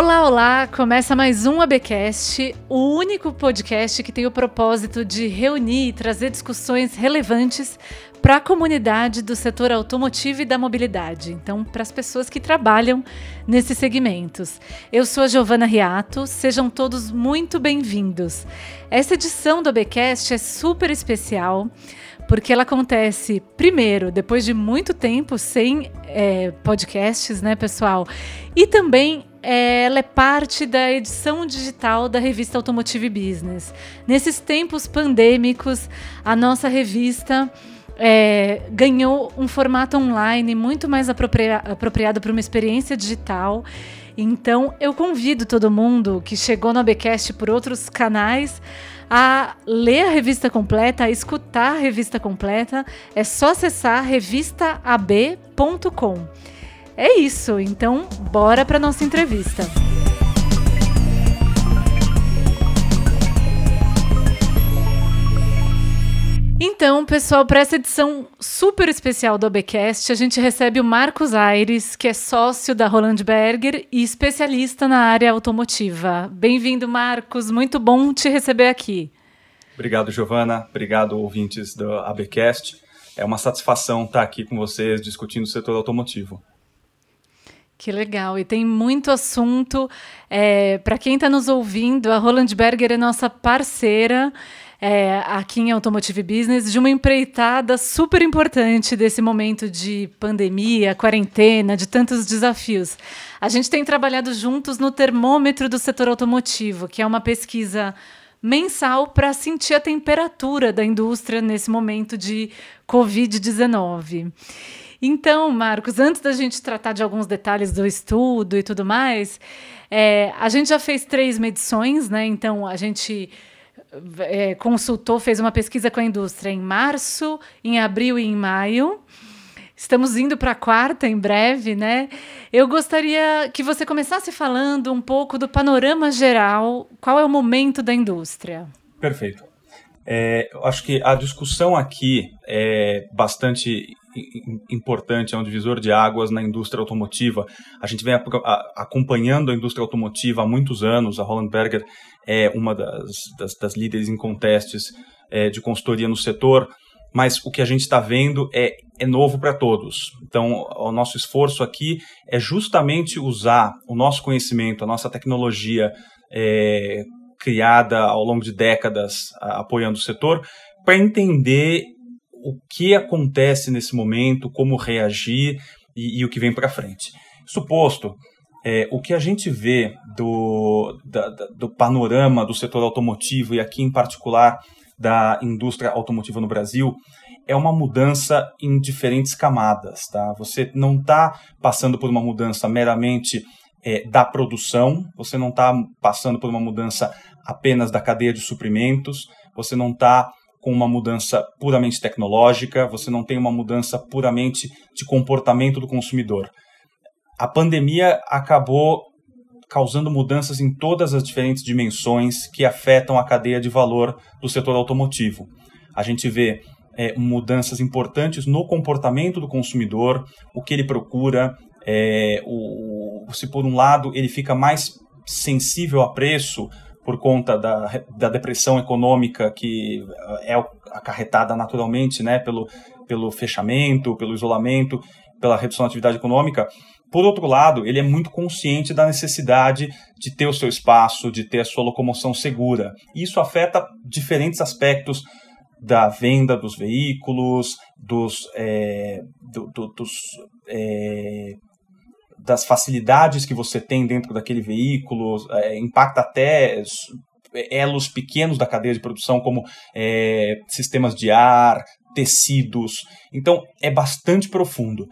Olá, olá! Começa mais um ABcast, o único podcast que tem o propósito de reunir e trazer discussões relevantes para a comunidade do setor automotivo e da mobilidade, então para as pessoas que trabalham nesses segmentos. Eu sou a Giovana Riato, sejam todos muito bem-vindos. Essa edição do ABcast é super especial porque ela acontece primeiro, depois de muito tempo sem é, podcasts, né, pessoal? E também é, ela é parte da edição digital da revista Automotive Business. Nesses tempos pandêmicos, a nossa revista é, ganhou um formato online muito mais apropria apropriado para uma experiência digital. Então, eu convido todo mundo que chegou no ABcast por outros canais a ler a revista completa, a escutar a revista completa, é só acessar revistaab.com. É isso, então bora para nossa entrevista. Então, pessoal, para essa edição super especial do ABcast, a gente recebe o Marcos Aires, que é sócio da Roland Berger e especialista na área automotiva. Bem-vindo, Marcos. Muito bom te receber aqui. Obrigado, Giovana. Obrigado, ouvintes do ABcast. É uma satisfação estar aqui com vocês discutindo o setor automotivo. Que legal, e tem muito assunto. É, Para quem está nos ouvindo, a Roland Berger é nossa parceira é, aqui em Automotive Business de uma empreitada super importante desse momento de pandemia, quarentena, de tantos desafios. A gente tem trabalhado juntos no termômetro do setor automotivo, que é uma pesquisa mensal para sentir a temperatura da indústria nesse momento de Covid-19. Então, Marcos, antes da gente tratar de alguns detalhes do estudo e tudo mais, é, a gente já fez três medições, né? Então, a gente é, consultou, fez uma pesquisa com a indústria em março, em abril e em maio. Estamos indo para a quarta em breve, né? Eu gostaria que você começasse falando um pouco do panorama geral. Qual é o momento da indústria? Perfeito. É, eu acho que a discussão aqui é bastante importante, é um divisor de águas na indústria automotiva. A gente vem acompanhando a indústria automotiva há muitos anos. A Holland Berger é uma das, das, das líderes em contestes é, de consultoria no setor, mas o que a gente está vendo é, é novo para todos. Então, o nosso esforço aqui é justamente usar o nosso conhecimento, a nossa tecnologia é, criada ao longo de décadas a, apoiando o setor, para entender o que acontece nesse momento, como reagir e, e o que vem para frente. Suposto, é, o que a gente vê do, da, do panorama do setor automotivo e aqui em particular da indústria automotiva no Brasil é uma mudança em diferentes camadas. Tá? Você não está passando por uma mudança meramente é, da produção, você não está passando por uma mudança apenas da cadeia de suprimentos, você não está com uma mudança puramente tecnológica, você não tem uma mudança puramente de comportamento do consumidor. A pandemia acabou causando mudanças em todas as diferentes dimensões que afetam a cadeia de valor do setor automotivo. A gente vê é, mudanças importantes no comportamento do consumidor, o que ele procura, é, o, se por um lado ele fica mais sensível a preço, por conta da, da depressão econômica que é acarretada naturalmente né, pelo, pelo fechamento, pelo isolamento, pela redução da atividade econômica. Por outro lado, ele é muito consciente da necessidade de ter o seu espaço, de ter a sua locomoção segura. Isso afeta diferentes aspectos da venda dos veículos, dos, é, do, do, dos é, das facilidades que você tem dentro daquele veículo, é, impacta até elos pequenos da cadeia de produção, como é, sistemas de ar, tecidos. Então, é bastante profundo.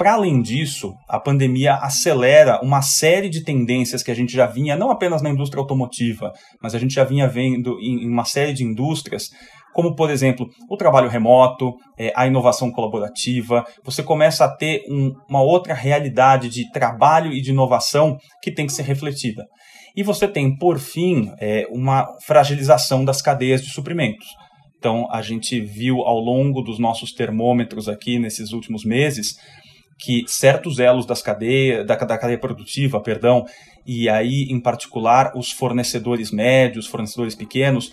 Para além disso, a pandemia acelera uma série de tendências que a gente já vinha, não apenas na indústria automotiva, mas a gente já vinha vendo em uma série de indústrias como, por exemplo, o trabalho remoto, é, a inovação colaborativa. Você começa a ter um, uma outra realidade de trabalho e de inovação que tem que ser refletida. E você tem, por fim, é, uma fragilização das cadeias de suprimentos. Então, a gente viu ao longo dos nossos termômetros aqui nesses últimos meses que certos elos das cadeia, da, da cadeia produtiva, perdão, e aí em particular os fornecedores médios, fornecedores pequenos,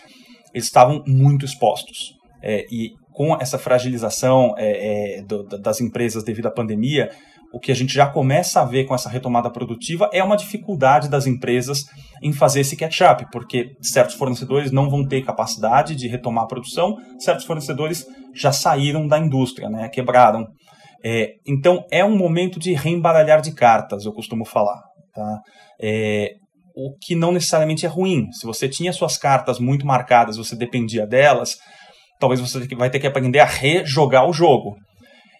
eles estavam muito expostos. É, e com essa fragilização é, é, do, das empresas devido à pandemia, o que a gente já começa a ver com essa retomada produtiva é uma dificuldade das empresas em fazer esse catch-up, porque certos fornecedores não vão ter capacidade de retomar a produção, certos fornecedores já saíram da indústria, né, quebraram. É, então é um momento de reembaralhar de cartas, eu costumo falar. Tá? É, o que não necessariamente é ruim. Se você tinha suas cartas muito marcadas, você dependia delas, talvez você vai ter que aprender a rejogar o jogo.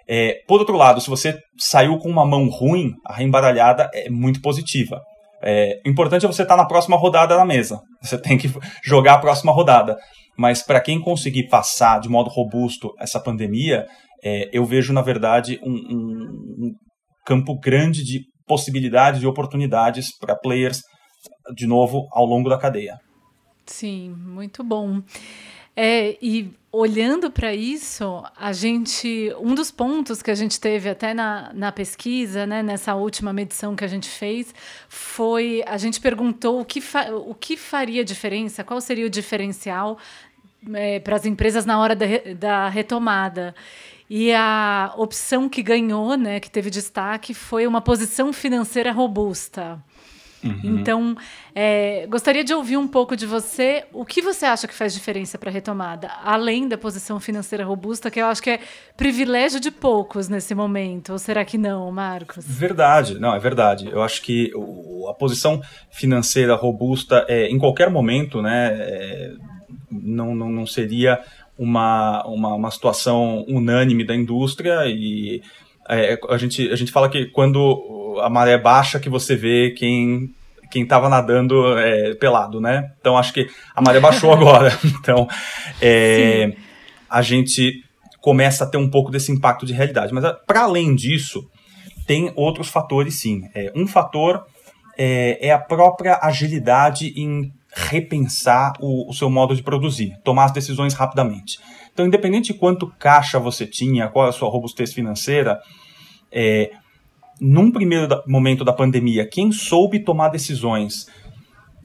É, por outro lado, se você saiu com uma mão ruim, a reembaralhada é muito positiva. É, o importante é você estar tá na próxima rodada na mesa. Você tem que jogar a próxima rodada. Mas para quem conseguir passar de modo robusto essa pandemia, é, eu vejo, na verdade, um, um, um campo grande de possibilidades e oportunidades para players, de novo, ao longo da cadeia. Sim, muito bom. É, e olhando para isso, a gente. Um dos pontos que a gente teve até na, na pesquisa, né, nessa última medição que a gente fez, foi. A gente perguntou o que, fa, o que faria diferença, qual seria o diferencial é, para as empresas na hora da, da retomada. E a opção que ganhou, né, que teve destaque, foi uma posição financeira robusta. Uhum. Então, é, gostaria de ouvir um pouco de você. O que você acha que faz diferença para a retomada? Além da posição financeira robusta, que eu acho que é privilégio de poucos nesse momento. Ou será que não, Marcos? Verdade, não, é verdade. Eu acho que o, a posição financeira robusta, é, em qualquer momento, né, é, não, não, não seria uma, uma, uma situação unânime da indústria e é, a, gente, a gente fala que quando a maré baixa que você vê quem quem estava nadando é, pelado, né? Então acho que a maré baixou agora. Então é, a gente começa a ter um pouco desse impacto de realidade. Mas para além disso, tem outros fatores sim. É, um fator é, é, a própria agilidade em repensar o, o seu modo de produzir, tomar as decisões rapidamente. Então, independente de quanto caixa você tinha, qual é a sua robustez financeira, é, num primeiro momento da pandemia, quem soube tomar decisões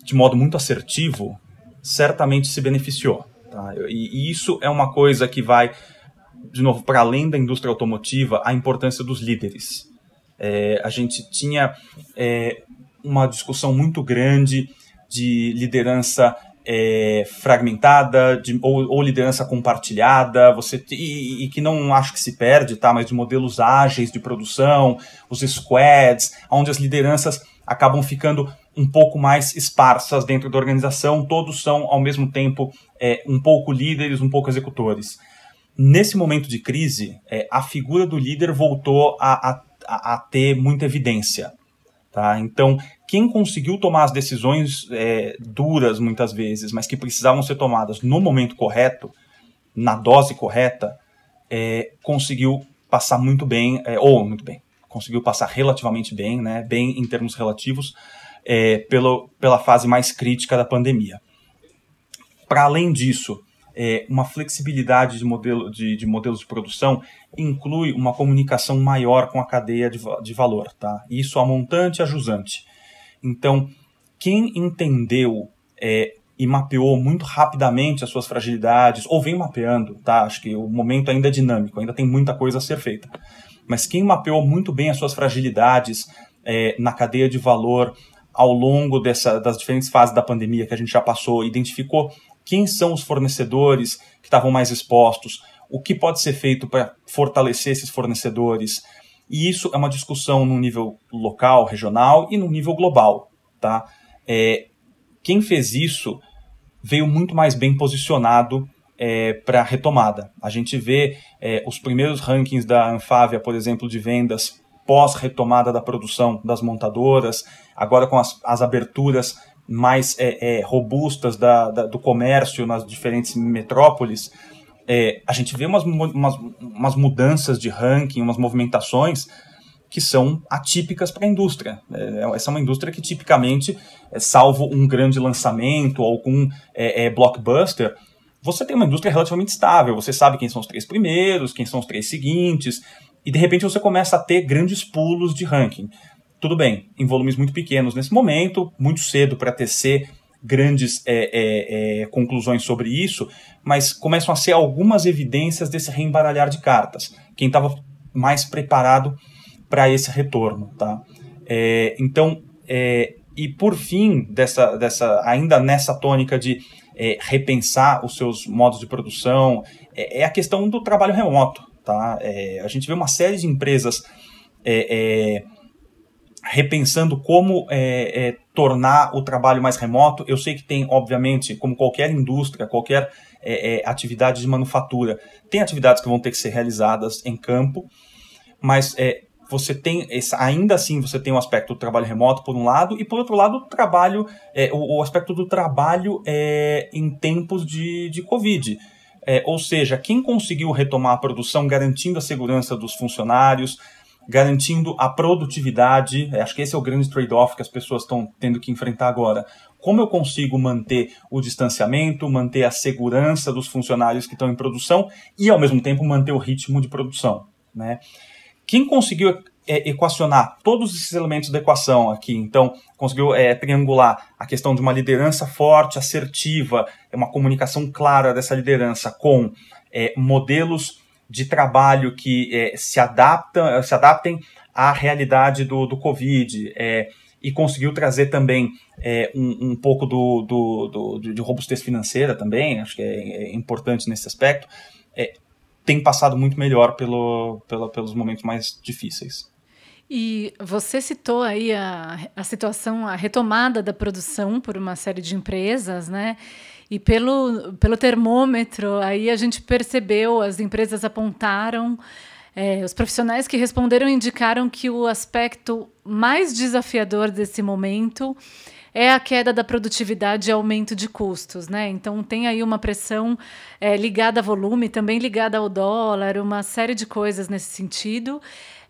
de modo muito assertivo, certamente se beneficiou. Tá? E, e isso é uma coisa que vai, de novo, para além da indústria automotiva, a importância dos líderes. É, a gente tinha é, uma discussão muito grande de liderança é, fragmentada de, ou, ou, liderança compartilhada, você e, e, que não acho que se perde, tá? Mas de modelos ágeis de produção, os squads, onde as lideranças acabam ficando um pouco mais esparsas dentro da organização, todos são ao mesmo tempo é, um pouco líderes, um pouco executores. Nesse momento de crise, é, a figura do líder voltou a, a, a ter muita evidência. Tá? Então, quem conseguiu tomar as decisões é, duras muitas vezes, mas que precisavam ser tomadas no momento correto, na dose correta, é, conseguiu passar muito bem, é, ou muito bem, conseguiu passar relativamente bem, né, bem em termos relativos, é, pelo, pela fase mais crítica da pandemia. Para além disso, é, uma flexibilidade de, modelo, de, de, modelos de produção inclui uma comunicação maior com a cadeia de, de valor, tá? Isso a montante e a jusante. Então, quem entendeu é, e mapeou muito rapidamente as suas fragilidades, ou vem mapeando, tá? Acho que o momento ainda é dinâmico, ainda tem muita coisa a ser feita. Mas quem mapeou muito bem as suas fragilidades é, na cadeia de valor ao longo dessa, das diferentes fases da pandemia que a gente já passou, identificou quem são os fornecedores que estavam mais expostos, o que pode ser feito para fortalecer esses fornecedores, e isso é uma discussão no nível local, regional e no nível global. Tá? É, quem fez isso veio muito mais bem posicionado é, para a retomada. A gente vê é, os primeiros rankings da Anfávia, por exemplo, de vendas pós-retomada da produção das montadoras, agora com as, as aberturas mais é, é, robustas da, da, do comércio nas diferentes metrópoles, é, a gente vê umas, umas, umas mudanças de ranking, umas movimentações que são atípicas para a indústria. É, essa é uma indústria que tipicamente, é, salvo um grande lançamento ou algum é, é, blockbuster, você tem uma indústria relativamente estável. Você sabe quem são os três primeiros, quem são os três seguintes. e de repente você começa a ter grandes pulos de ranking. Tudo bem, em volumes muito pequenos nesse momento, muito cedo para tecer grandes é, é, é, conclusões sobre isso, mas começam a ser algumas evidências desse reembaralhar de cartas. Quem estava mais preparado para esse retorno, tá? É, então, é, e por fim, dessa, dessa, ainda nessa tônica de é, repensar os seus modos de produção, é, a questão do trabalho remoto, tá? a gente vê uma série de empresas repensando como é, é, tornar o trabalho mais remoto. Eu sei que tem, obviamente, como qualquer indústria, qualquer é, é atividade de manufatura, tem atividades que vão ter que ser realizadas em campo, mas é, você tem, ainda assim, você tem o aspecto do trabalho remoto, por um lado, e por outro lado, o trabalho, é, o, o, aspecto do trabalho em tempos de, de Covid. ou seja, quem conseguiu retomar a produção garantindo a segurança dos funcionários, garantindo a produtividade. É, acho que esse é o grande trade-off que as pessoas estão tendo que enfrentar agora. Como eu consigo manter o distanciamento, manter a segurança dos funcionários que estão em produção e, ao mesmo tempo, manter o ritmo de produção? Né? Quem conseguiu é, equacionar todos esses elementos da equação aqui, então conseguiu é, triangular a questão de uma liderança forte, assertiva, uma comunicação clara dessa liderança com é, modelos de trabalho que é, se, adaptam, se adaptem à realidade do, do Covid. É, e conseguiu trazer também é, um, um, pouco do, do, do, de robustez financeira também, acho que é, é importante nesse aspecto, é, tem passado muito melhor pelo, pelo, pelos momentos mais difíceis. E você citou aí a, a situação, a retomada da produção por uma série de empresas, né? E pelo, pelo termômetro, aí a gente percebeu, as empresas apontaram, é, os profissionais que responderam indicaram que o aspecto mais desafiador desse momento é a queda da produtividade e aumento de custos, né? Então tem aí uma pressão é, ligada a volume, também ligada ao dólar, uma série de coisas nesse sentido.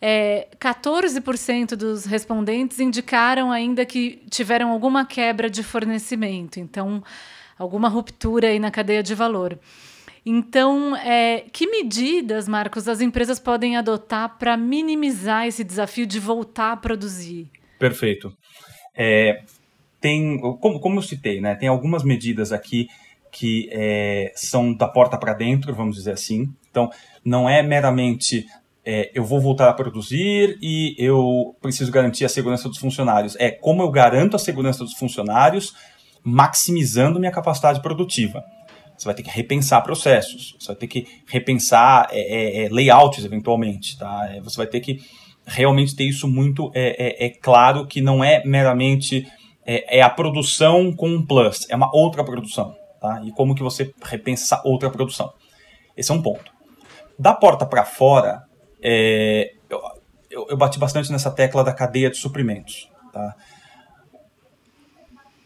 É, 14% dos respondentes indicaram ainda que tiveram alguma quebra de fornecimento. Então alguma ruptura aí na cadeia de valor. Então, é, que medidas, Marcos, as empresas podem adotar para minimizar esse desafio de voltar a produzir? Perfeito. É, tem, como, como eu citei, né, tem algumas medidas aqui que é, são da porta para dentro, vamos dizer assim. Então, não é meramente é, eu vou voltar a produzir e eu preciso garantir a segurança dos funcionários. É como eu garanto a segurança dos funcionários maximizando minha capacidade produtiva. Você vai ter que repensar processos, você vai ter que repensar é, é, é layouts eventualmente, tá? É, você vai ter que realmente ter isso muito é, é, é claro que não é meramente é, a produção com um plus, é uma outra produção, tá? E como que você repensa essa outra produção? Esse é um ponto. Da porta para fora, eu, eu, eu bati bastante nessa tecla da cadeia de suprimentos, tá?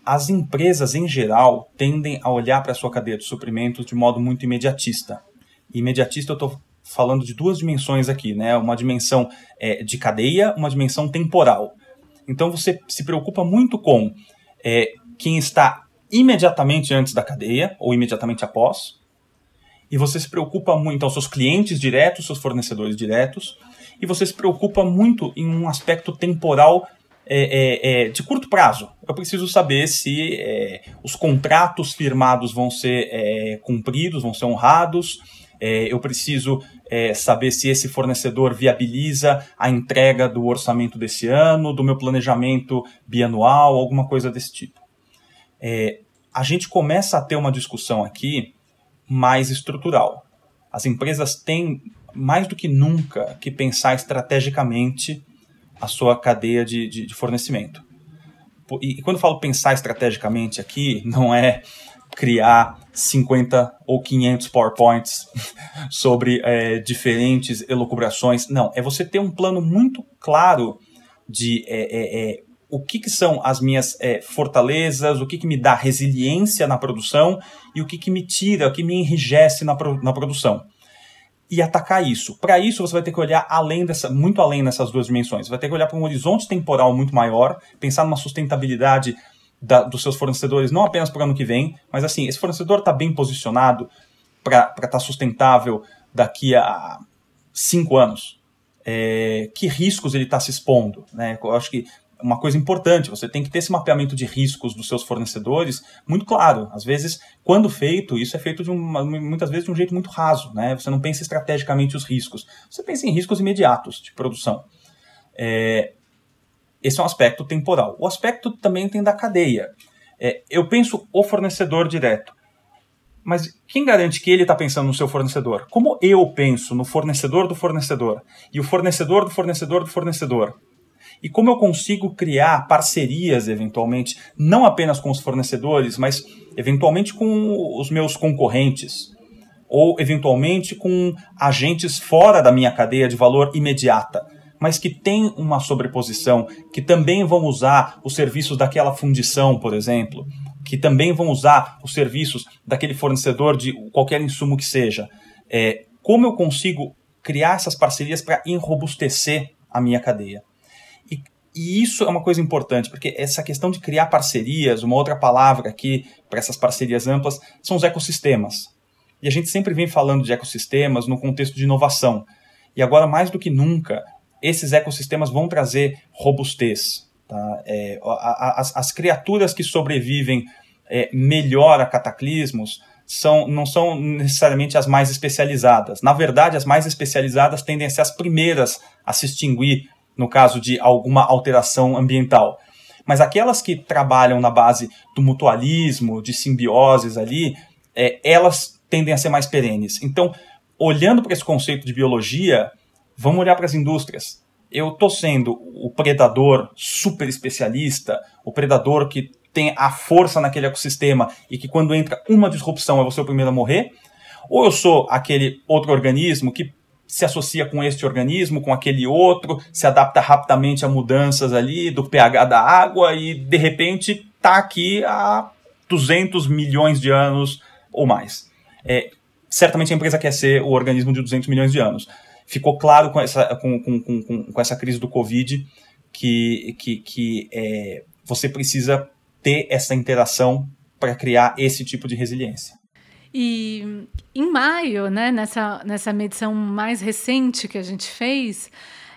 As empresas, em geral, tendem a olhar para a sua cadeia de suprimentos de modo muito imediatista. Imediatista eu estou falando de duas dimensões aqui, né? Uma dimensão é, de cadeia, uma dimensão temporal. Então você se preocupa muito com é, quem está imediatamente antes da cadeia ou imediatamente após, e você se preocupa muito aos seus clientes diretos, seus fornecedores diretos, e você se preocupa muito em um aspecto temporal é, é, é, de curto prazo. Eu preciso saber se é, os contratos firmados vão ser é, cumpridos, vão ser honrados. Eu preciso saber se esse fornecedor viabiliza a entrega do orçamento desse ano, do meu planejamento bianual, alguma coisa desse tipo. a gente começa a ter uma discussão aqui mais estrutural. As empresas têm mais do que nunca que pensar estrategicamente a sua cadeia de, de, de fornecimento. E, e quando eu falo pensar estrategicamente aqui, não é criar 50 ou 500 PowerPoints sobre é, diferentes elucubrações. Não, é você ter um plano muito claro de é, é, é o que, que, são as minhas é, fortalezas, o que, que, me dá resiliência na produção e o que, que me tira, o que me enrijece na, na produção e atacar isso. Para isso, você vai ter que olhar além dessa, muito além dessas duas dimensões. Vai ter que olhar para um horizonte temporal muito maior, pensar numa sustentabilidade da, dos seus fornecedores, não apenas para o ano que vem, mas assim, esse fornecedor está bem posicionado para estar tá sustentável daqui a cinco anos. é, que riscos ele está se expondo. Né? Eu acho que uma coisa importante, você tem que ter esse mapeamento de riscos dos seus fornecedores muito claro. Às vezes, quando feito, isso é feito de uma, muitas vezes de um jeito muito raso. Né? Você não pensa estrategicamente os riscos, você pensa em riscos imediatos de produção. É, esse é um aspecto temporal. O aspecto também tem da cadeia. É, eu penso o fornecedor direto. Mas quem garante que ele está pensando no seu fornecedor? Como eu penso no fornecedor do fornecedor e o fornecedor do fornecedor do fornecedor? E como eu consigo criar parcerias, eventualmente, não apenas com os fornecedores, mas eventualmente com os meus concorrentes, ou eventualmente com agentes fora da minha cadeia de valor imediata, mas que têm uma sobreposição, que também vão usar os serviços daquela fundição, por exemplo, que também vão usar os serviços daquele fornecedor de qualquer insumo que seja. É, como eu consigo criar essas parcerias para enrobustecer a minha cadeia? E, isso é uma coisa importante, porque essa questão de criar parcerias, uma outra palavra aqui para essas parcerias amplas, são os ecossistemas. E a gente sempre vem falando de ecossistemas no contexto de inovação. E agora, mais do que nunca, esses ecossistemas vão trazer robustez, Tá? É, as, as, criaturas que sobrevivem é, melhor a cataclismos são, não são necessariamente as mais especializadas. Na verdade, as mais especializadas tendem a ser as primeiras a se extinguir no caso de alguma alteração ambiental. Mas aquelas que trabalham na base do mutualismo, de simbioses ali, é, elas tendem a ser mais perenes. Então, olhando para esse conceito de biologia, vamos olhar para as indústrias eu tô sendo o predador super especialista, o predador que tem a força naquele ecossistema e que quando entra uma disrupção é você o primeiro a morrer, ou eu sou aquele outro organismo que se associa com este organismo, com aquele outro, se adapta rapidamente a mudanças ali do pH da água e de repente está aqui há 200 milhões de anos ou mais. É, certamente a empresa quer ser o organismo de 200 milhões de anos ficou claro com essa, com, com, com, com essa crise do Covid que, que, que é, você precisa ter essa interação para criar esse tipo de resiliência. E em maio, né, nessa, nessa medição mais recente que a gente fez,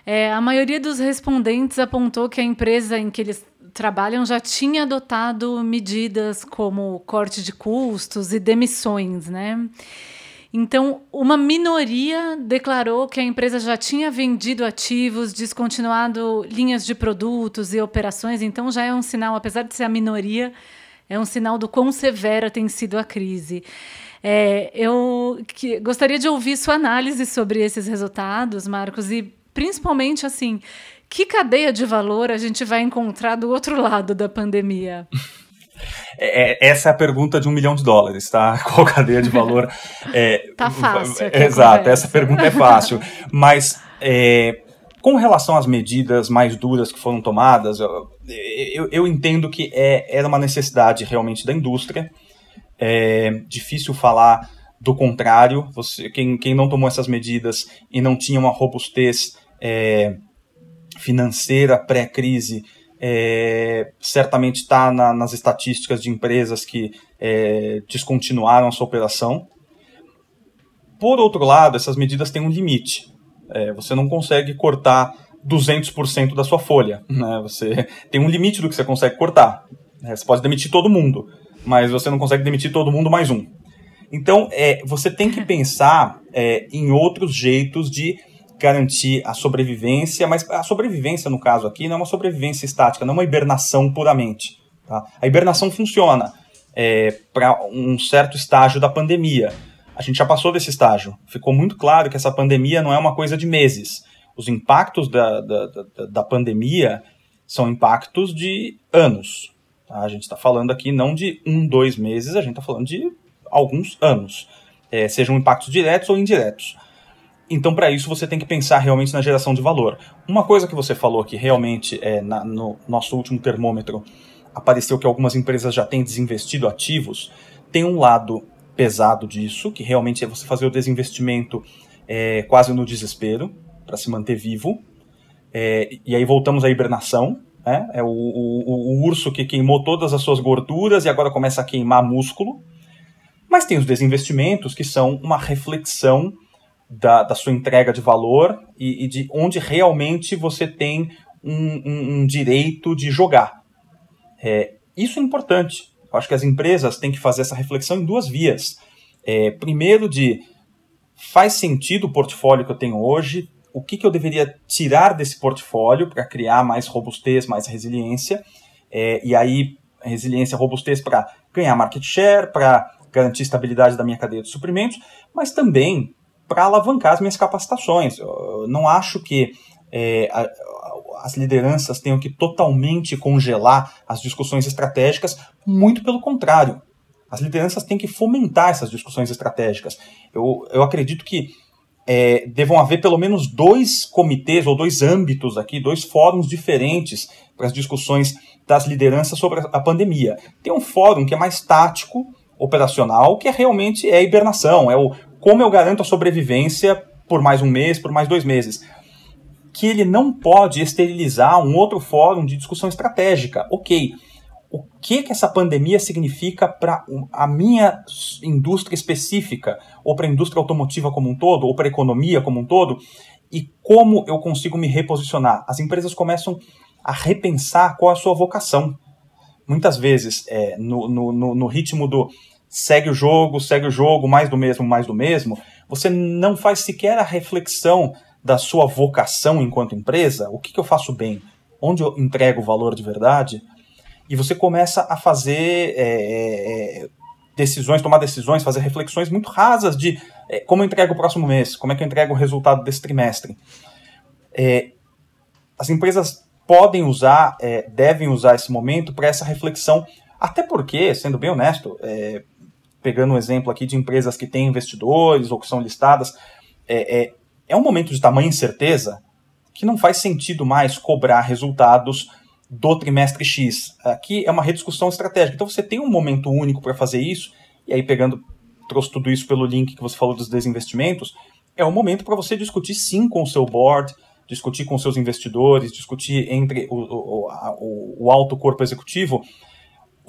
é, a maioria dos respondentes apontou que a empresa em que eles trabalham já tinha adotado medidas como corte de custos e demissões, né? Então, uma minoria declarou que a empresa já tinha vendido ativos, descontinuado linhas de produtos e operações. Então, já é um sinal, apesar de ser a minoria, é um sinal do quão severa tem sido a crise. É, eu que, gostaria de ouvir sua análise sobre esses resultados, Marcos, e principalmente assim, que cadeia de valor a gente vai encontrar do outro lado da pandemia? É, é, essa é a pergunta de um milhão de dólares, tá? Qual cadeia de valor? É, tá fácil. Exato, essa pergunta é fácil. Mas é, com relação às medidas mais duras que foram tomadas, eu, eu, eu entendo que é, era uma necessidade realmente da indústria. É difícil falar do contrário. Você, quem, quem não tomou essas medidas e não tinha uma robustez é, financeira pré-crise é, certamente está na, nas estatísticas de empresas que é, descontinuaram a sua operação. Por outro lado, essas medidas têm um limite. É, você não consegue cortar 200% da sua folha. Né? Você tem um limite do que você consegue cortar. É, você pode demitir todo mundo, mas você não consegue demitir todo mundo mais um. Então, é, você tem que pensar é, em outros jeitos de garantir a sobrevivência, mas a sobrevivência, no caso aqui, não é uma sobrevivência estática, não é uma hibernação puramente. Tá? A hibernação funciona é, para um certo estágio da pandemia. A gente já passou desse estágio. Ficou muito claro que essa pandemia não é uma coisa de meses. Os impactos da, da, da, da pandemia são impactos de anos. Tá? A gente está falando aqui não de um, dois meses, a gente está falando de alguns anos. É, sejam impactos diretos ou indiretos. Então, para isso, você tem que pensar realmente na geração de valor. Uma coisa que você falou que realmente é na, no nosso último termômetro apareceu que algumas empresas já têm desinvestido ativos. Tem um lado pesado disso, que realmente é você fazer o desinvestimento é, quase no desespero para se manter vivo. É, e aí voltamos à hibernação. Né? É o, o, o urso que queimou todas as suas gorduras e agora começa a queimar músculo. Mas tem os desinvestimentos que são uma reflexão da, da sua entrega de valor e, e, de onde realmente você tem um, um, um direito de jogar. É, isso é importante. Eu acho que as empresas têm que fazer essa reflexão em duas vias. É, primeiro, de faz sentido o portfólio que eu tenho hoje? O que, que eu deveria tirar desse portfólio para criar mais robustez, mais resiliência? É, e aí, resiliência, robustez para ganhar market share, para garantir estabilidade da minha cadeia de suprimentos, mas também para alavancar as minhas capacitações. Eu não acho que é, a, as lideranças tenham que totalmente congelar as discussões estratégicas, muito pelo contrário. As lideranças têm que fomentar essas discussões estratégicas. Eu, eu acredito que é, devam haver pelo menos dois comitês ou dois âmbitos aqui, dois fóruns diferentes para as discussões das lideranças sobre a pandemia. Tem um fórum que é mais tático, operacional, que é realmente é a hibernação, é o como eu garanto a sobrevivência por mais um mês, por mais dois meses. Que ele não pode esterilizar um outro fórum de discussão estratégica. Ok, o que, que essa pandemia significa para a minha indústria específica, ou para a indústria automotiva como um todo, ou para a economia como um todo, e como eu consigo me reposicionar. As empresas começam a repensar qual é a sua vocação. Muitas vezes, é, no, no, no ritmo do segue o jogo, segue o jogo, mais do mesmo, mais do mesmo, você não faz sequer a reflexão da sua vocação enquanto empresa, o que, que eu faço bem, onde eu entrego valor de verdade, e você começa a fazer é, é, decisões, tomar decisões, fazer reflexões muito rasas de é, como eu entrego o próximo mês, como é que eu entrego o resultado desse trimestre. É, as empresas podem usar, é, devem usar esse momento para essa reflexão, até porque, sendo bem honesto, é, pegando um exemplo aqui de empresas que têm investidores ou que são listadas, é, é, é um momento de tamanha incerteza que não faz sentido mais cobrar resultados do trimestre X. Aqui é uma rediscussão estratégica. Então você tem um momento único para fazer isso, e aí pegando, trouxe tudo isso pelo link que você falou dos desinvestimentos, é um momento para você discutir sim com o seu board, discutir com seus investidores, discutir entre o, o, o, o alto corpo executivo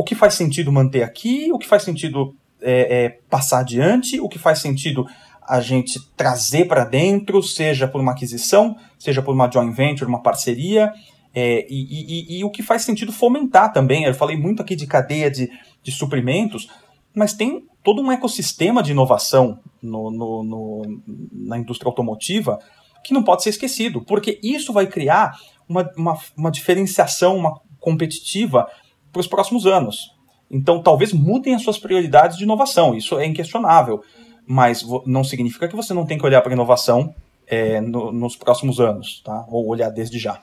o que faz sentido manter aqui, o que faz sentido é, é, passar adiante, o que faz sentido a gente trazer para dentro, seja por uma aquisição, seja por uma joint venture, uma parceria, é, e, e, e, o que faz sentido fomentar também. Eu falei muito aqui de cadeia de, de suprimentos, mas tem todo um ecossistema de inovação no, no, no, na indústria automotiva que não pode ser esquecido, porque isso vai criar uma, uma, uma diferenciação uma competitiva para os próximos anos. Então, talvez mudem as suas prioridades de inovação, isso é inquestionável, mas não significa que você não tem que olhar para inovação é, no, nos próximos anos, tá? ou olhar desde já.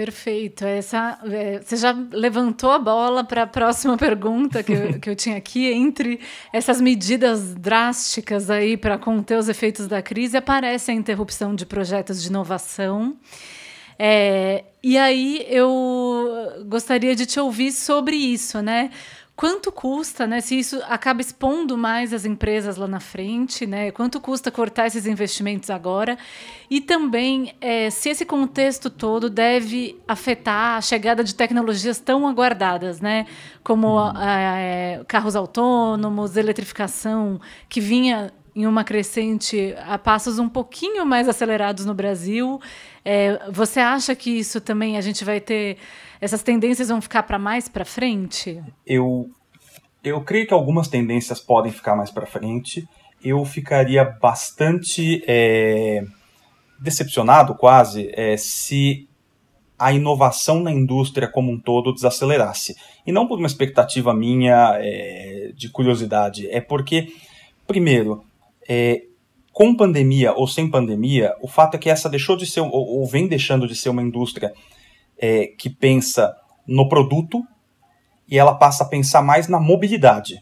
Perfeito. Essa, é, você já levantou a bola para a próxima pergunta que eu, que eu tinha aqui. Entre essas medidas drásticas aí para conter os efeitos da crise, aparece a interrupção de projetos de inovação. É, e aí eu gostaria de te ouvir sobre isso, né? Quanto custa, né? Se isso acaba expondo mais as empresas lá na frente, né? Quanto custa cortar esses investimentos agora? E também é, se esse contexto todo deve afetar a chegada de tecnologias tão aguardadas, né? Como é, carros autônomos, eletrificação, que vinha em uma crescente a passos um pouquinho mais acelerados no Brasil. É, você acha que isso também a gente vai ter essas tendências vão ficar para mais para frente? Eu eu creio que algumas tendências podem ficar mais para frente. Eu ficaria bastante é, decepcionado, quase, é, se a inovação na indústria como um todo desacelerasse. E não por uma expectativa minha é, de curiosidade, é porque, primeiro, é, com pandemia ou sem pandemia, o fato é que essa deixou de ser, ou, ou vem deixando de ser uma indústria é, que pensa no produto e ela passa a pensar mais na mobilidade.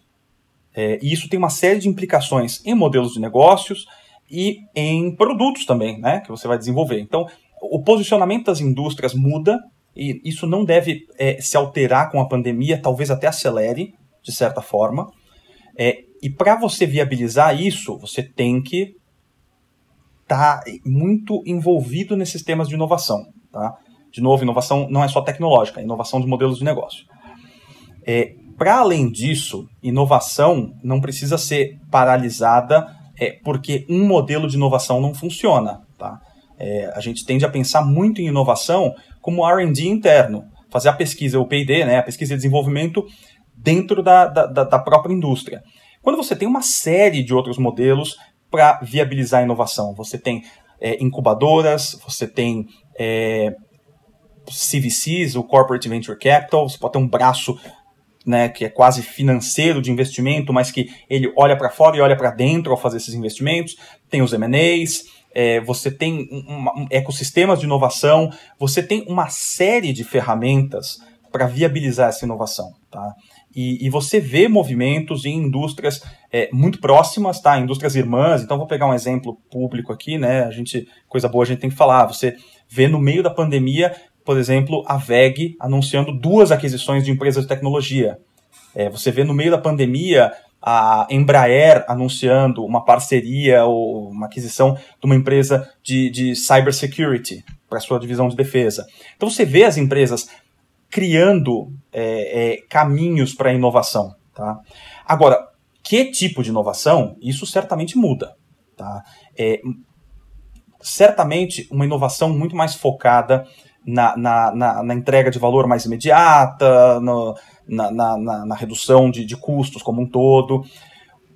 É, e isso tem uma série de implicações em modelos de negócios e em produtos também, né, que você vai desenvolver. Então, o posicionamento das indústrias muda e isso não deve é, se alterar com a pandemia, talvez até acelere, de certa forma. É, e para você viabilizar isso, você tem que estar tá muito envolvido nesses temas de inovação. Tá? De novo, inovação não é só tecnológica, é inovação de modelos de negócio. É, para além disso, inovação não precisa ser paralisada é porque um modelo de inovação não funciona. Tá? É, a gente tende a pensar muito em inovação como R&D interno, fazer a pesquisa, o P&D, né, a pesquisa e desenvolvimento dentro da, da, da própria indústria. Quando você tem uma série de outros modelos para viabilizar a inovação, você tem é, incubadoras, você tem é, CVCs, o Corporate Venture Capital, você pode ter um braço né, que é quase financeiro de investimento, mas que ele olha para fora e olha para dentro ao fazer esses investimentos. Tem os M&As, é, você tem um, ecossistemas de inovação, você tem uma série de ferramentas para viabilizar essa inovação. Tá? E, e, você vê movimentos em indústrias é, muito próximas, tá? Indústrias irmãs. Então, vou pegar um exemplo público aqui, né? A gente, coisa boa a gente tem que falar. Você vê no meio da pandemia por exemplo, a VEG anunciando duas aquisições de empresas de tecnologia. É, você vê no meio da pandemia a Embraer anunciando uma parceria ou uma aquisição de uma empresa de, de cybersecurity para sua divisão de defesa. Então você vê as empresas criando é, é, caminhos para inovação. Tá? Agora, que tipo de inovação? Isso certamente muda. Tá? É, certamente uma inovação muito mais focada na, na, na, na entrega de valor mais imediata, no, na, na, na, redução de, de custos como um todo,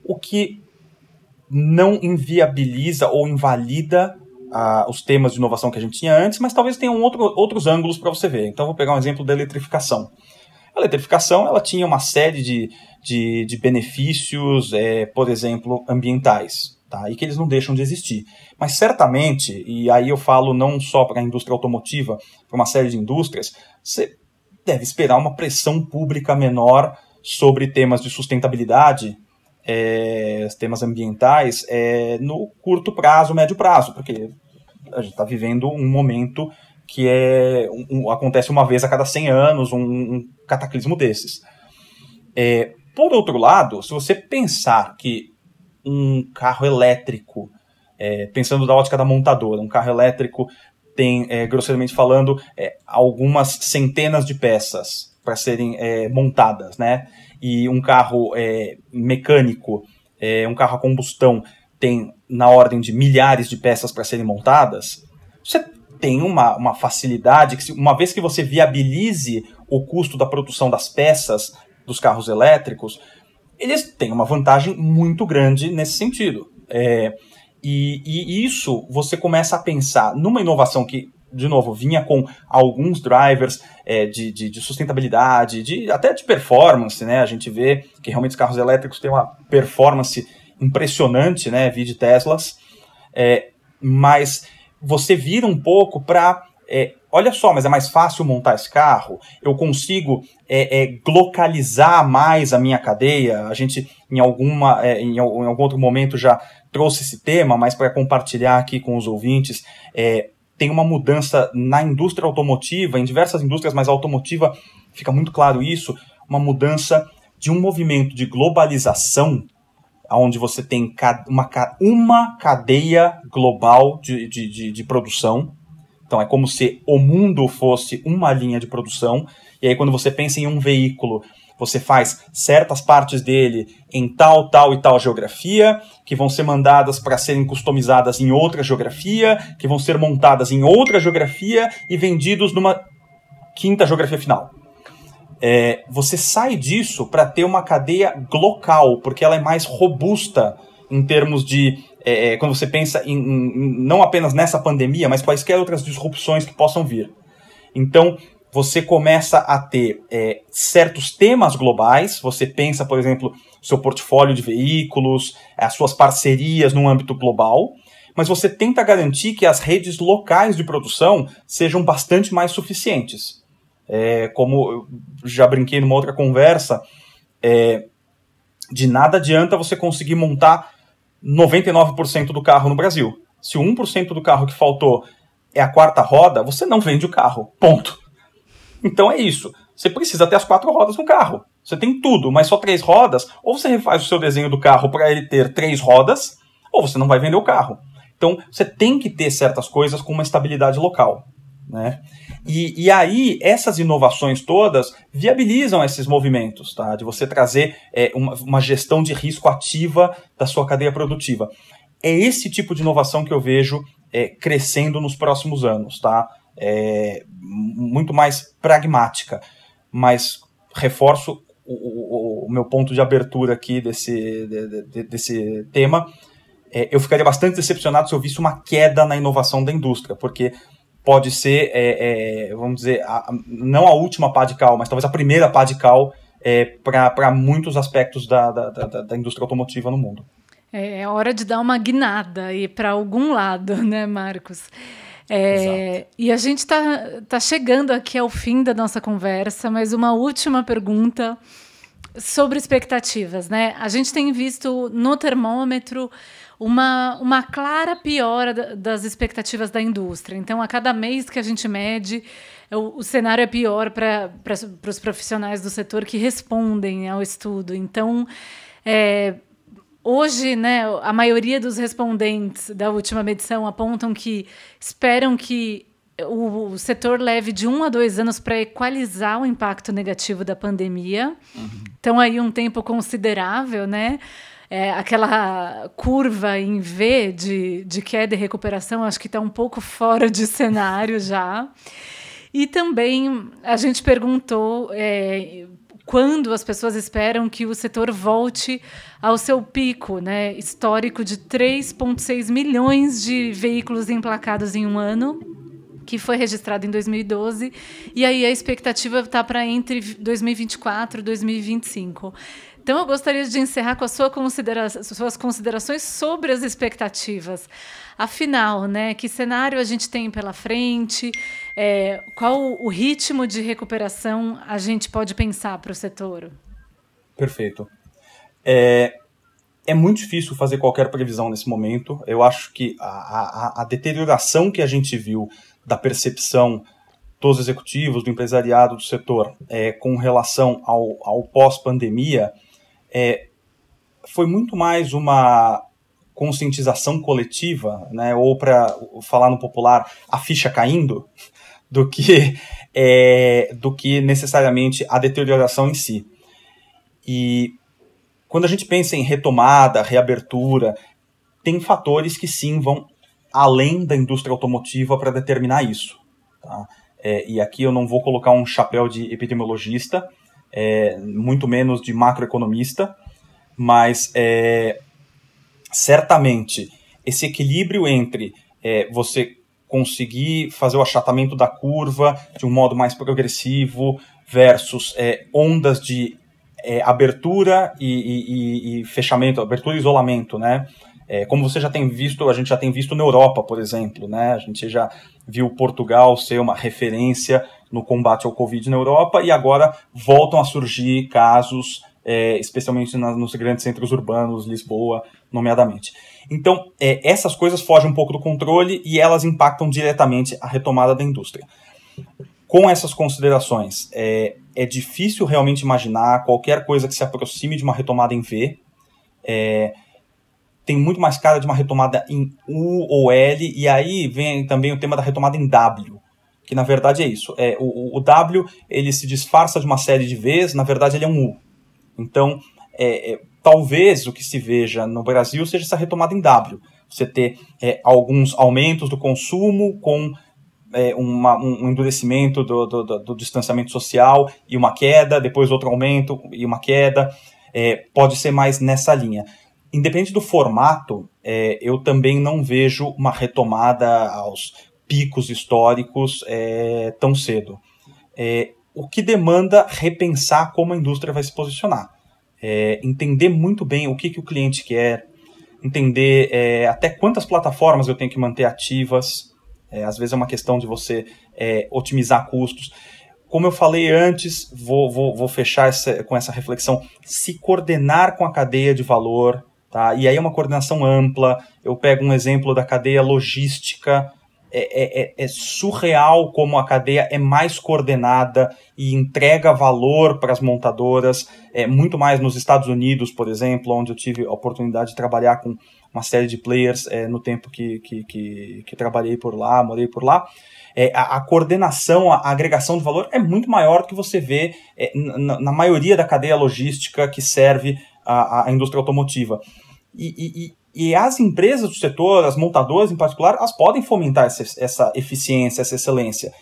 o que não inviabiliza ou invalida uh, os temas de inovação que a gente tinha antes, mas talvez tenham outro, outros ângulos para você ver. Então, vou pegar um exemplo da eletrificação. A eletrificação ela tinha uma série de, de, de benefícios, é, por exemplo, ambientais tá? e que eles não deixam de existir. Mas certamente, e aí eu falo não só para a indústria automotiva, para uma série de indústrias, você deve esperar uma pressão pública menor sobre temas de sustentabilidade, é, temas ambientais, é, no curto prazo, médio prazo, porque a gente está vivendo um momento que é um, acontece uma vez a cada 100 anos, um, um cataclismo desses. É, por outro lado, se você pensar que um carro elétrico, é, pensando da ótica da montadora, um carro elétrico tem, é, grosseiramente falando, é, algumas centenas de peças para serem é, montadas, né? E um carro é, mecânico, um carro a combustão, tem na ordem de milhares de peças para serem montadas. Você tem uma, uma facilidade que, uma vez que você viabilize o custo da produção das peças dos carros elétricos, eles têm uma vantagem muito grande nesse sentido. É, e, e, isso você começa a pensar numa inovação que, de novo, vinha com alguns drivers é, de, de, de, sustentabilidade, de, até de performance, né? A gente vê que realmente os carros elétricos têm uma performance impressionante, né? Vi de Teslas. É, mas você vira um pouco para é, olha só, mas é mais fácil montar esse carro, eu consigo é, é, localizar mais a minha cadeia. A gente, em, alguma, é, em, em, algum outro momento, já trouxe esse tema, mas para compartilhar aqui com os ouvintes, é, tem uma mudança na indústria automotiva, em diversas indústrias, mas a automotiva fica muito claro isso, uma mudança de um movimento de globalização onde você tem uma, uma cadeia global de, de, de, de produção, então é como se o mundo fosse uma linha de produção, e aí quando você pensa em um veículo, você faz certas partes dele em tal, tal e tal geografia, que vão ser mandadas para serem customizadas em outra geografia, que vão ser montadas em outra geografia e vendidos numa quinta geografia final. É, você sai disso para ter uma cadeia local, porque ela é mais robusta em termos de é, é, quando você pensa em, em, não apenas nessa pandemia, mas quaisquer outras disrupções que possam vir. Então, você começa a ter é, certos temas globais, você pensa, por exemplo, seu portfólio de veículos, as suas parcerias no âmbito global, mas você tenta garantir que as redes locais de produção sejam bastante mais suficientes. É, como eu já brinquei numa outra conversa, é, de nada adianta você conseguir montar 99% do carro no Brasil. Se o 1% do carro que faltou é a quarta roda, você não vende o carro. Ponto. Então é isso. Você precisa ter as quatro rodas no carro. Você tem tudo, mas só três rodas. Ou você refaz o seu desenho do carro para ele ter três rodas, ou você não vai vender o carro. Então você tem que ter certas coisas com uma estabilidade local. Né? E, e aí, essas inovações todas viabilizam esses movimentos, tá? de você trazer é, uma, uma gestão de risco ativa da sua cadeia produtiva. É esse tipo de inovação que eu vejo é, crescendo nos próximos anos, tá? É, muito mais pragmática, mas reforço o, o, o, meu ponto de abertura aqui desse, de, de, desse tema. É, eu ficaria bastante decepcionado se eu visse uma queda na inovação da indústria, porque pode ser, é, é, vamos dizer, a, não a última pá de cal, mas talvez a primeira pá de cal é, para muitos aspectos da, da, da, da, indústria automotiva no mundo. É, é hora de dar uma guinada e para algum lado, né, Marcos? É, e a gente está tá chegando aqui ao fim da nossa conversa, mas uma última pergunta sobre expectativas, né? A gente tem visto no termômetro uma, uma clara piora das expectativas da indústria. Então, a cada mês que a gente mede, o, o cenário é pior para os profissionais do setor que respondem ao estudo. Então, é, hoje, né, a maioria dos respondentes da última medição apontam que esperam que o, o setor leve de um a dois anos para equalizar o impacto negativo da pandemia. Uhum. Então, aí um tempo considerável, né? É, aquela curva em V de, de queda e recuperação, acho que está um pouco fora de cenário já. E também a gente perguntou é, quando as pessoas esperam que o setor volte ao seu pico né, histórico de 3,6 milhões de veículos emplacados em um ano, que foi registrado em 2012, e aí a expectativa está para entre 2024 e 2025. Então, eu gostaria de encerrar com sua considera suas considerações sobre as expectativas. Afinal, né, que cenário a gente tem pela frente? É, qual o ritmo de recuperação a gente pode pensar para o setor? Perfeito. É, é muito difícil fazer qualquer previsão nesse momento. Eu acho que a, a, a deterioração que a gente viu da percepção dos executivos, do empresariado, do setor, é, com relação ao, ao pós-pandemia, é, foi muito mais uma conscientização coletiva, né, ou para falar no popular, a ficha caindo, do que, é, do que necessariamente a deterioração em si. E quando a gente pensa em retomada, reabertura, tem fatores que sim vão além da indústria automotiva para determinar isso. Tá? É, e aqui eu não vou colocar um chapéu de epidemiologista, é, muito menos de macroeconomista, mas é, certamente esse equilíbrio entre é, você conseguir fazer o achatamento da curva de um modo mais progressivo versus é, ondas de é, abertura e, e, e, fechamento, abertura e isolamento, né? É, como você já tem visto, a gente já tem visto na Europa, por exemplo, né? A gente já viu Portugal ser uma referência no combate ao Covid na Europa e agora voltam a surgir casos, é, especialmente na, nos grandes centros urbanos, Lisboa, nomeadamente. Então, é, essas coisas fogem um pouco do controle e elas impactam diretamente a retomada da indústria. Com essas considerações, é, é difícil realmente imaginar qualquer coisa que se aproxime de uma retomada em V. É, tem muito mais cara de uma retomada em U ou L, e aí vem também o tema da retomada em W que na verdade é isso. É, o, o W ele se disfarça de uma série de Vs, na verdade ele é um U. Então, é, é, talvez o que se veja no Brasil seja essa retomada em W. Você ter é, alguns aumentos do consumo com é, uma, um endurecimento do, do, do, do, distanciamento social e uma queda, depois outro aumento e uma queda. É, pode ser mais nessa linha. Independente do formato, eu também não vejo uma retomada aos picos históricos é, tão cedo. É, o que demanda repensar como a indústria vai se posicionar. É, entender muito bem o que, que o cliente quer, entender é, até quantas plataformas eu tenho que manter ativas. É, às vezes é uma questão de você é, otimizar custos. Como eu falei antes, vou, vou, vou fechar essa, com essa reflexão, se coordenar com a cadeia de valor, tá? e aí é uma coordenação ampla. Eu pego um exemplo da cadeia logística, é, é, é, surreal como a cadeia é mais coordenada e entrega valor para as montadoras, é, muito mais nos Estados Unidos, por exemplo, onde eu tive a oportunidade de trabalhar com uma série de players é, no tempo que, que, que, que, trabalhei por lá, morei por lá. É, a, a, coordenação, a, a, agregação de valor é muito maior do que você vê é, na, na, maioria da cadeia logística que serve a, a indústria automotiva. E, e, e, as empresas do setor, as montadoras em particular, elas podem fomentar essa, essa eficiência, essa excelência.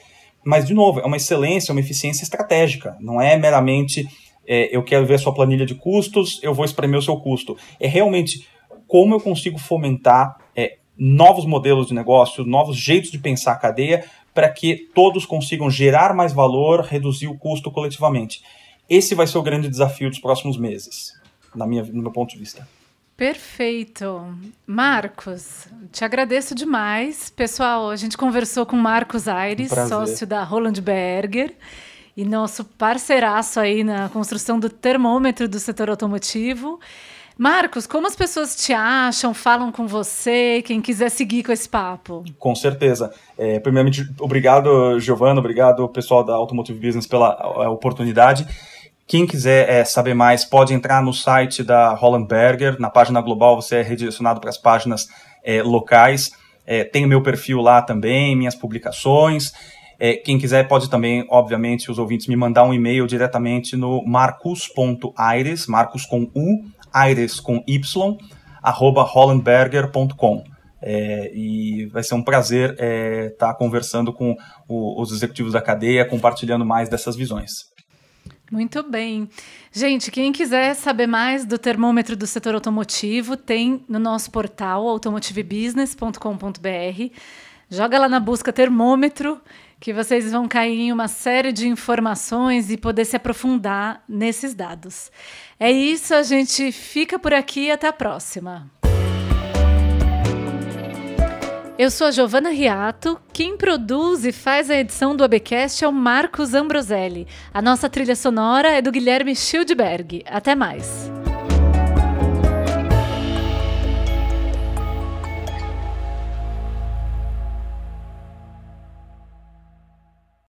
Mas, de novo, é uma excelência, uma eficiência estratégica. Não é meramente é, eu quero ver a sua planilha de custos, eu vou espremer o seu custo. É realmente como eu consigo fomentar é, novos modelos de negócio, novos jeitos de pensar a cadeia, para que todos consigam gerar mais valor, reduzir o custo coletivamente. Esse vai ser o grande desafio dos próximos meses, na minha, no meu ponto de vista. Perfeito. Marcos, te agradeço demais. Pessoal, a gente conversou com Marcos Aires, sócio da Roland Berger e nosso parceiraço aí na construção do termômetro do setor automotivo. Marcos, como as pessoas te acham, falam com você, quem quiser seguir com esse papo? Com certeza. É, primeiramente, obrigado, Giovana, obrigado, pessoal da Automotive Business, pela oportunidade. Quem quiser é, saber mais, pode entrar no site da Holland Berger. Na página global, você é redirecionado para as páginas é, locais. É, tem o meu perfil lá também, minhas publicações. É, quem quiser pode também, obviamente, os ouvintes me mandar um e-mail diretamente no marcus.aires, marcus com U, aires com y, arroba hollandberger.com. É, e vai ser um prazer estar é, tá conversando com o, os executivos da cadeia, compartilhando mais dessas visões. Muito bem. Gente, quem quiser saber mais do termômetro do setor automotivo, tem no nosso portal automotivebusiness.com.br. Joga lá na busca termômetro, que vocês vão cair em uma série de informações e poder se aprofundar nesses dados. É isso, a gente fica por aqui e até a próxima. Eu sou a Giovana Riato. Quem produz e faz a edição do ABcast é o Marcos Ambroselli. A nossa trilha sonora é do Guilherme Schildberg. Até mais.